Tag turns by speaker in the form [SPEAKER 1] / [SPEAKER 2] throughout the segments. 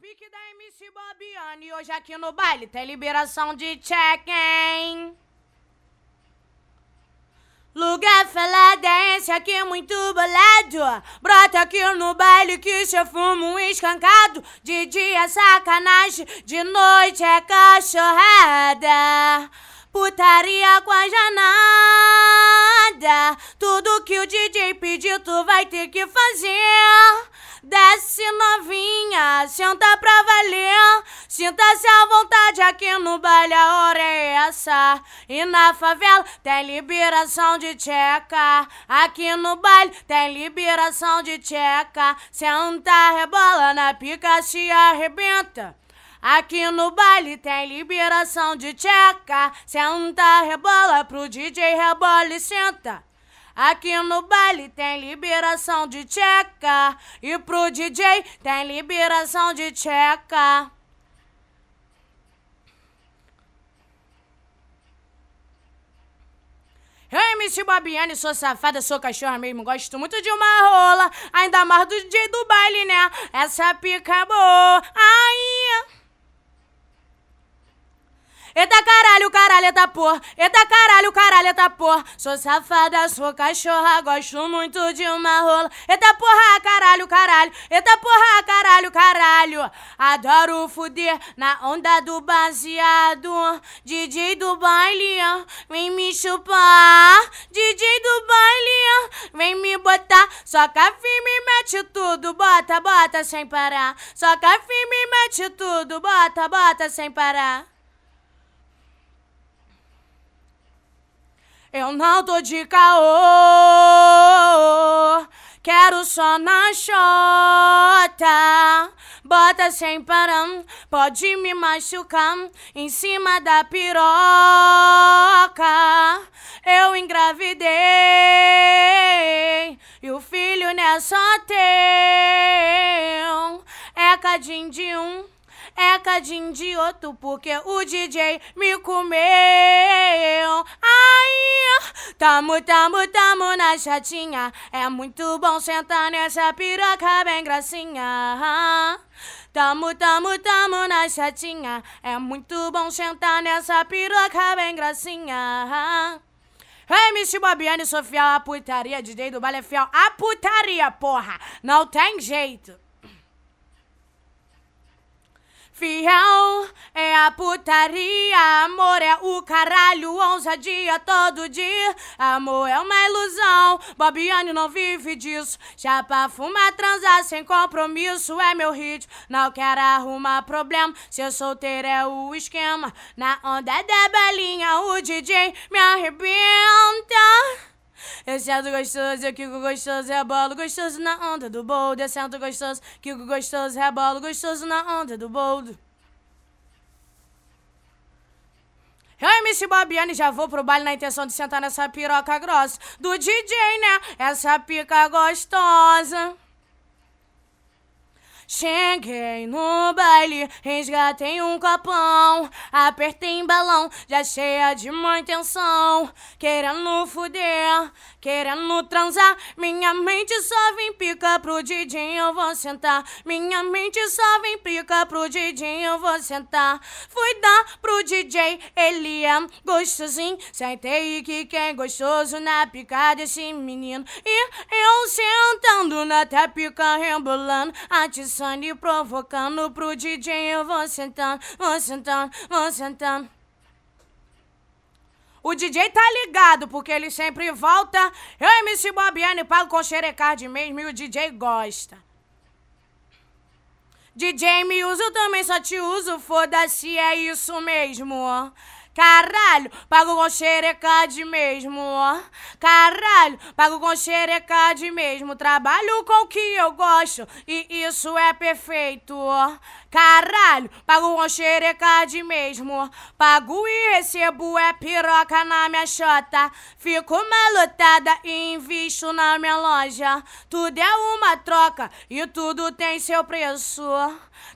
[SPEAKER 1] pique da MC Bobiane. Hoje aqui no baile tem liberação de check-in. Lugar faladência aqui é muito bolado. Brota aqui no baile que cê fuma um escancado. De dia é sacanagem, de noite é cachorrada. Putaria com a janada. Tudo que o DJ pedir, tu vai ter que fazer. Desce novinha, senta pra valer. Sinta-se à vontade aqui no baile, a hora é essa. E na favela tem liberação de tcheca. Aqui no baile tem liberação de tcheca. Senta, rebola na pica, se arrebenta. Aqui no baile tem liberação de tcheca. Senta, rebola pro DJ, rebola e senta. Aqui no baile tem liberação de tcheca. E pro DJ tem liberação de tcheca. Eu, MC Babiane, sou safada, sou cachorra mesmo, gosto muito de uma rola. Ainda mais do DJ do baile, né? Essa pica é boa. Ai. Eita caralho, caralho, eita porra. Eita caralho, caralho, eita porra. Sou safada, sou cachorra, gosto muito de uma rola. Eita porra, caralho, caralho. Eita porra, caralho, caralho. Adoro fuder na onda do baseado. DJ do baile, vem me chupar. DJ do baile, vem me botar. Soca firme, mete tudo, bota, bota sem parar. Soca firme, mete tudo, bota, bota sem parar. Eu não tô de caô, quero só na chota. Bota sem parar, pode me machucar em cima da piroca. Eu engravidei e o filho não é só teu, é cadinho de um é cadinho de outro, porque o DJ me comeu. Tamo, tamo, tamo na chatinha. É muito bom sentar nessa piroca bem gracinha. Tamo, tamo, tamo na chatinha. É muito bom sentar nessa piroca bem gracinha. MC Bobiane, sou fiel à putaria. DJ do baile é fiel à putaria, porra. Não tem jeito. Fiel a putaria, amor é o caralho, ousadia todo dia. Amor é uma ilusão, Bobiane não vive disso. Chapa, fumar, transar sem compromisso é meu ritmo. Não quero arrumar problema, ser solteiro é o esquema. Na onda da balinha, o DJ me arrebenta. Descendo gostoso, que o gostoso rebolo gostoso na onda do bolo. Descendo gostoso, que o gostoso rebolo gostoso na onda do bolo. Eu, MC Bobiane, já vou pro baile na intenção de sentar nessa piroca grossa do DJ, né? Essa pica gostosa. Cheguei no baile, resgatei um copão, apertei em balão, já cheia de má intenção, querendo fuder, querendo transar. Minha mente só vem pica pro DJ, eu vou sentar. Minha mente só vem pica pro DJ, eu vou sentar. Fui dar pro DJ, ele é gostosinho. Sentei que quem é gostoso na pica desse menino. E eu sentando na pica, rebolando, atiçando e provocando pro DJ. Eu vou sentando, vou sentando, vou sentando. O DJ tá ligado, porque ele sempre volta. Eu, MC Bobiane, pago com xerecard mesmo e o DJ gosta. DJ me eu também só te uso, foda-se, é isso mesmo. Caralho, pago com xerecade mesmo, ó. Caralho, pago com xerecade mesmo. Trabalho com o que eu gosto e isso é perfeito, ó. Caralho, pago com xerecade mesmo. Pago e recebo é piroca na minha chota. Fico malutada e invisto na minha loja. Tudo é uma troca e tudo tem seu preço.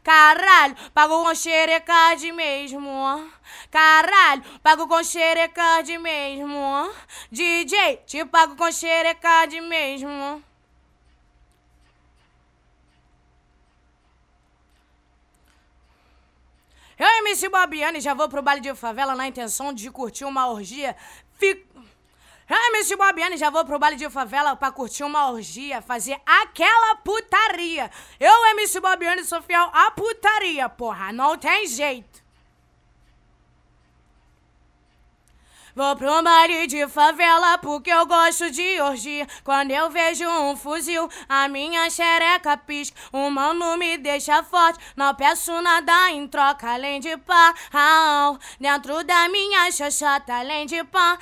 [SPEAKER 1] Caralho, pago com xerecade mesmo. Caralho, pago com xerecade mesmo. DJ, te pago com xerecade mesmo. MC Bobiane, já vou pro baile de favela na intenção de curtir uma orgia. Fico... MC Bobiane, já vou pro baile de favela pra curtir uma orgia, fazer aquela putaria. Eu, MC Bobiane, sou fiel à putaria, porra, não tem jeito. Vou pro baile de favela porque eu gosto de orgia. Quando eu vejo um fuzil, a minha xereca pisca. O mano me deixa forte, não peço nada em troca além de pau. Dentro da minha xoxota, além de pau.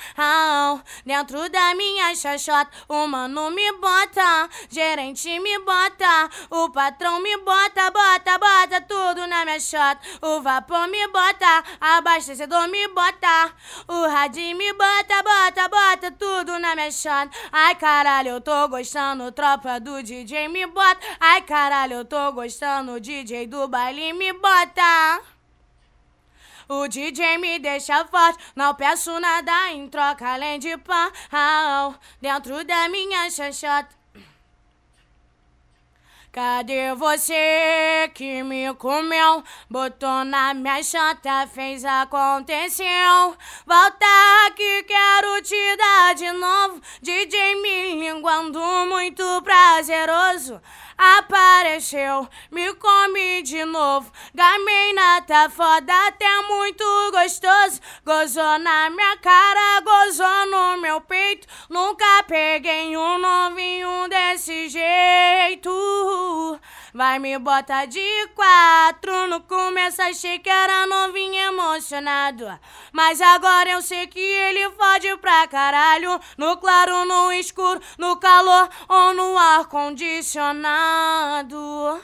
[SPEAKER 1] Dentro da minha xoxota, o mano me bota. Gerente me bota, o patrão me bota, bota, bota tudo na minha xota. O vapor me bota, abastecedor me bota, o me bota, bota, bota tudo na minha chata. Ai caralho, eu tô gostando, tropa do DJ me bota. Ai caralho, eu tô gostando, DJ do baile me bota. O DJ me deixa forte, não peço nada em troca além de pão. Dentro da minha xaxota. Cadê você que me comeu? Botou na minha chata, fez aconteceu. Volta aqui, quero te dar de novo. DJ me linguando muito prazeroso apareceu, me come de novo. Gameina tá foda, até muito gostoso. Gozou na minha cara, gozou no meu peito. Nunca peguei um novinho desse jeito. Vai me botar de quatro. No começo achei que era novinho emocionado. Mas agora eu sei que ele fode pra caralho. No claro, no escuro, no calor ou no ar condicionado.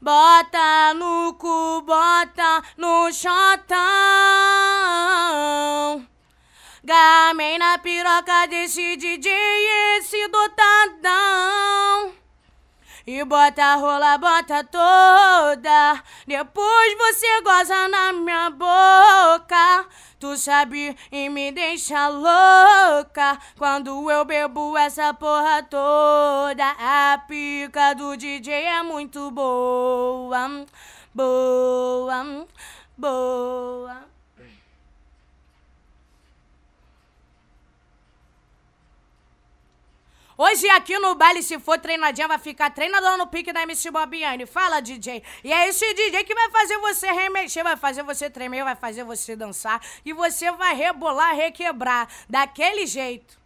[SPEAKER 1] Bota no cu, bota no chotão. Gamei na piroca desse DJ, esse dotadão. E bota a rola, bota toda. Depois você goza na minha boca. Tu sabe e me deixa louca quando eu bebo essa porra toda. A pica do DJ é muito boa, boa, boa. Hoje aqui no baile, se for treinadinha, vai ficar treinador no pique da MC Bobiane. Fala, DJ. E é esse DJ que vai fazer você remexer, vai fazer você tremer, vai fazer você dançar. E você vai rebolar, requebrar. Daquele jeito.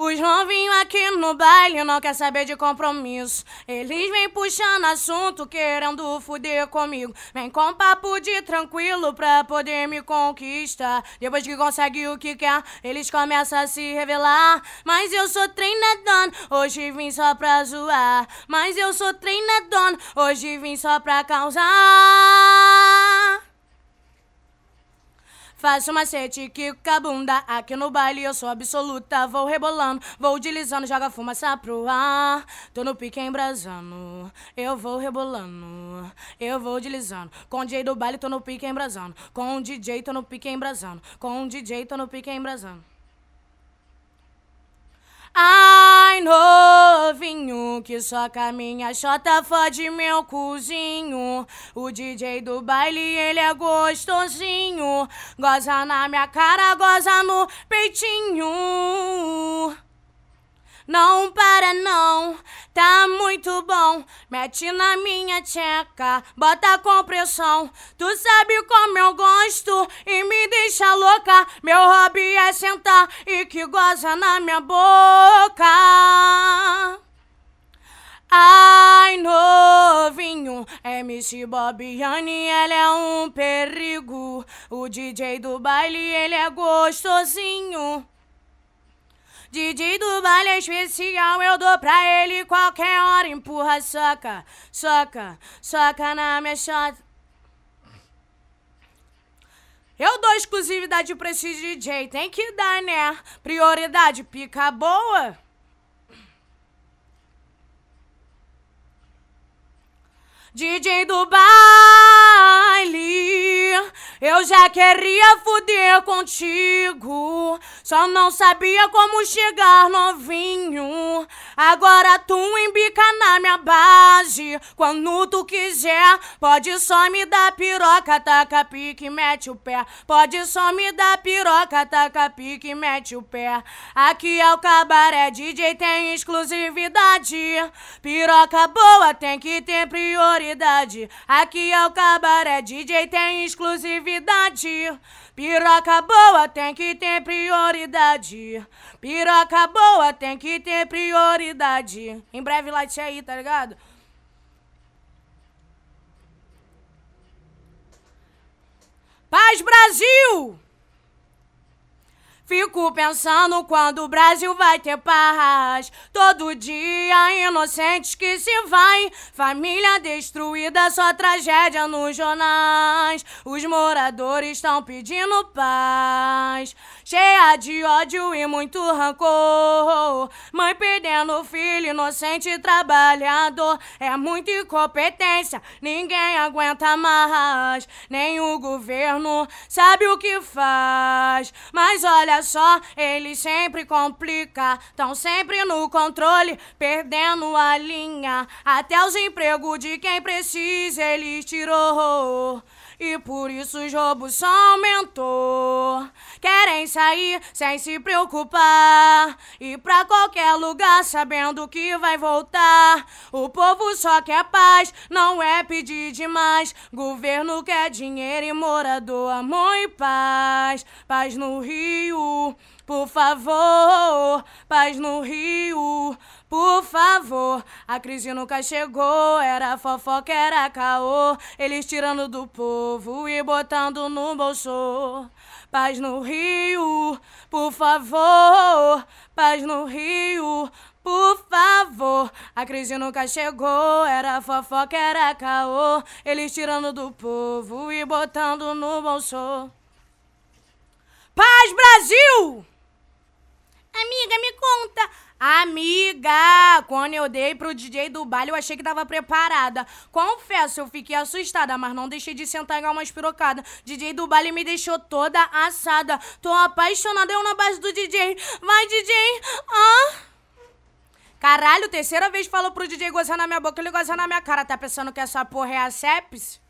[SPEAKER 1] Os novinhos aqui no baile não quer saber de compromisso. Eles vêm puxando assunto, querendo fuder comigo. Vem com papo de tranquilo pra poder me conquistar. Depois que consegue o que quer, eles começam a se revelar. Mas eu sou treinadona, hoje vim só pra zoar. Mas eu sou treinadona, hoje vim só pra causar. Faço macete, que com a bunda. Aqui no baile eu sou absoluta. Vou rebolando, vou deslizando, joga fumaça pro ar. Tô no pique embrasando. Eu vou rebolando, eu vou deslizando. Com o DJ do baile, tô no pique embrasando. Com o DJ, tô no pique embrasando. Com o DJ, tô no pique embrasando. Que só caminha chota fode meu cozinho. O DJ do baile, ele é gostosinho. Goza na minha cara, goza no peitinho. Não para não, tá muito bom. Mete na minha tcheca, bota com pressão. Tu sabe como eu gosto e me deixa louca. Meu hobby é sentar e que goza na minha boca. Ai, novinho, MC Bobiane, ele é um perigo. O DJ do baile, ele é gostosinho. DJ do baile especial, eu dou pra ele qualquer hora. Empurra, soca, soca, soca na minha chota. Eu dou exclusividade pra esse DJ, tem que dar, né? Prioridade, pica boa. DJ do baile, Eu já queria fuder contigo, só não sabia como chegar novinho. Agora tu embica na minha base, quando tu quiser. Pode só me dar piroca, taca pique, mete o pé. Pode só me dar piroca, taca pique, mete o pé. Aqui é o cabaré, DJ tem exclusividade. Piroca boa tem que ter prioridade. Aqui é o cabaré, DJ tem exclusividade. Piroca boa tem que ter prioridade. Piroca boa tem que ter prioridade. Em breve light aí, tá ligado? Paz Brasil! Fico pensando quando o Brasil vai ter paz. Todo dia, inocentes que se vai. Família destruída, só tragédia nos jornais. Os moradores estão pedindo paz. Cheia de ódio e muito rancor. Mãe perdendo filho, inocente trabalhador. É muita incompetência, ninguém aguenta mais. Nem o governo sabe o que faz. Mas olha só, ele sempre complica. Tão sempre no controle, perdendo a linha. Até os empregos de quem precisa ele tirou. E por isso os roubos só aumentou. Querem sair sem se preocupar. Ir pra qualquer lugar sabendo que vai voltar. O povo só quer paz, não é pedir demais. Governo quer dinheiro e morador, amor e paz. Paz no Rio, por favor. Paz no Rio. Por favor, a crise nunca chegou. Era fofoca, era caô. Eles tirando do povo e botando no bolso. Paz no Rio, por favor. Paz no Rio, por favor. A crise nunca chegou. Era fofoca, era caô. Eles tirando do povo e botando no bolso. Paz Brasil! Amiga, me conta. Amiga, quando eu dei pro DJ do baile, eu achei que tava preparada. Confesso, eu fiquei assustada, mas não deixei de sentar e dar uma espirocada. DJ do baile me deixou toda assada. Tô apaixonada, eu na base do DJ. Vai, DJ! Ah! Caralho, terceira vez falou pro DJ gozar na minha boca, ele gozar na minha cara. Tá pensando que essa porra é a sepsis?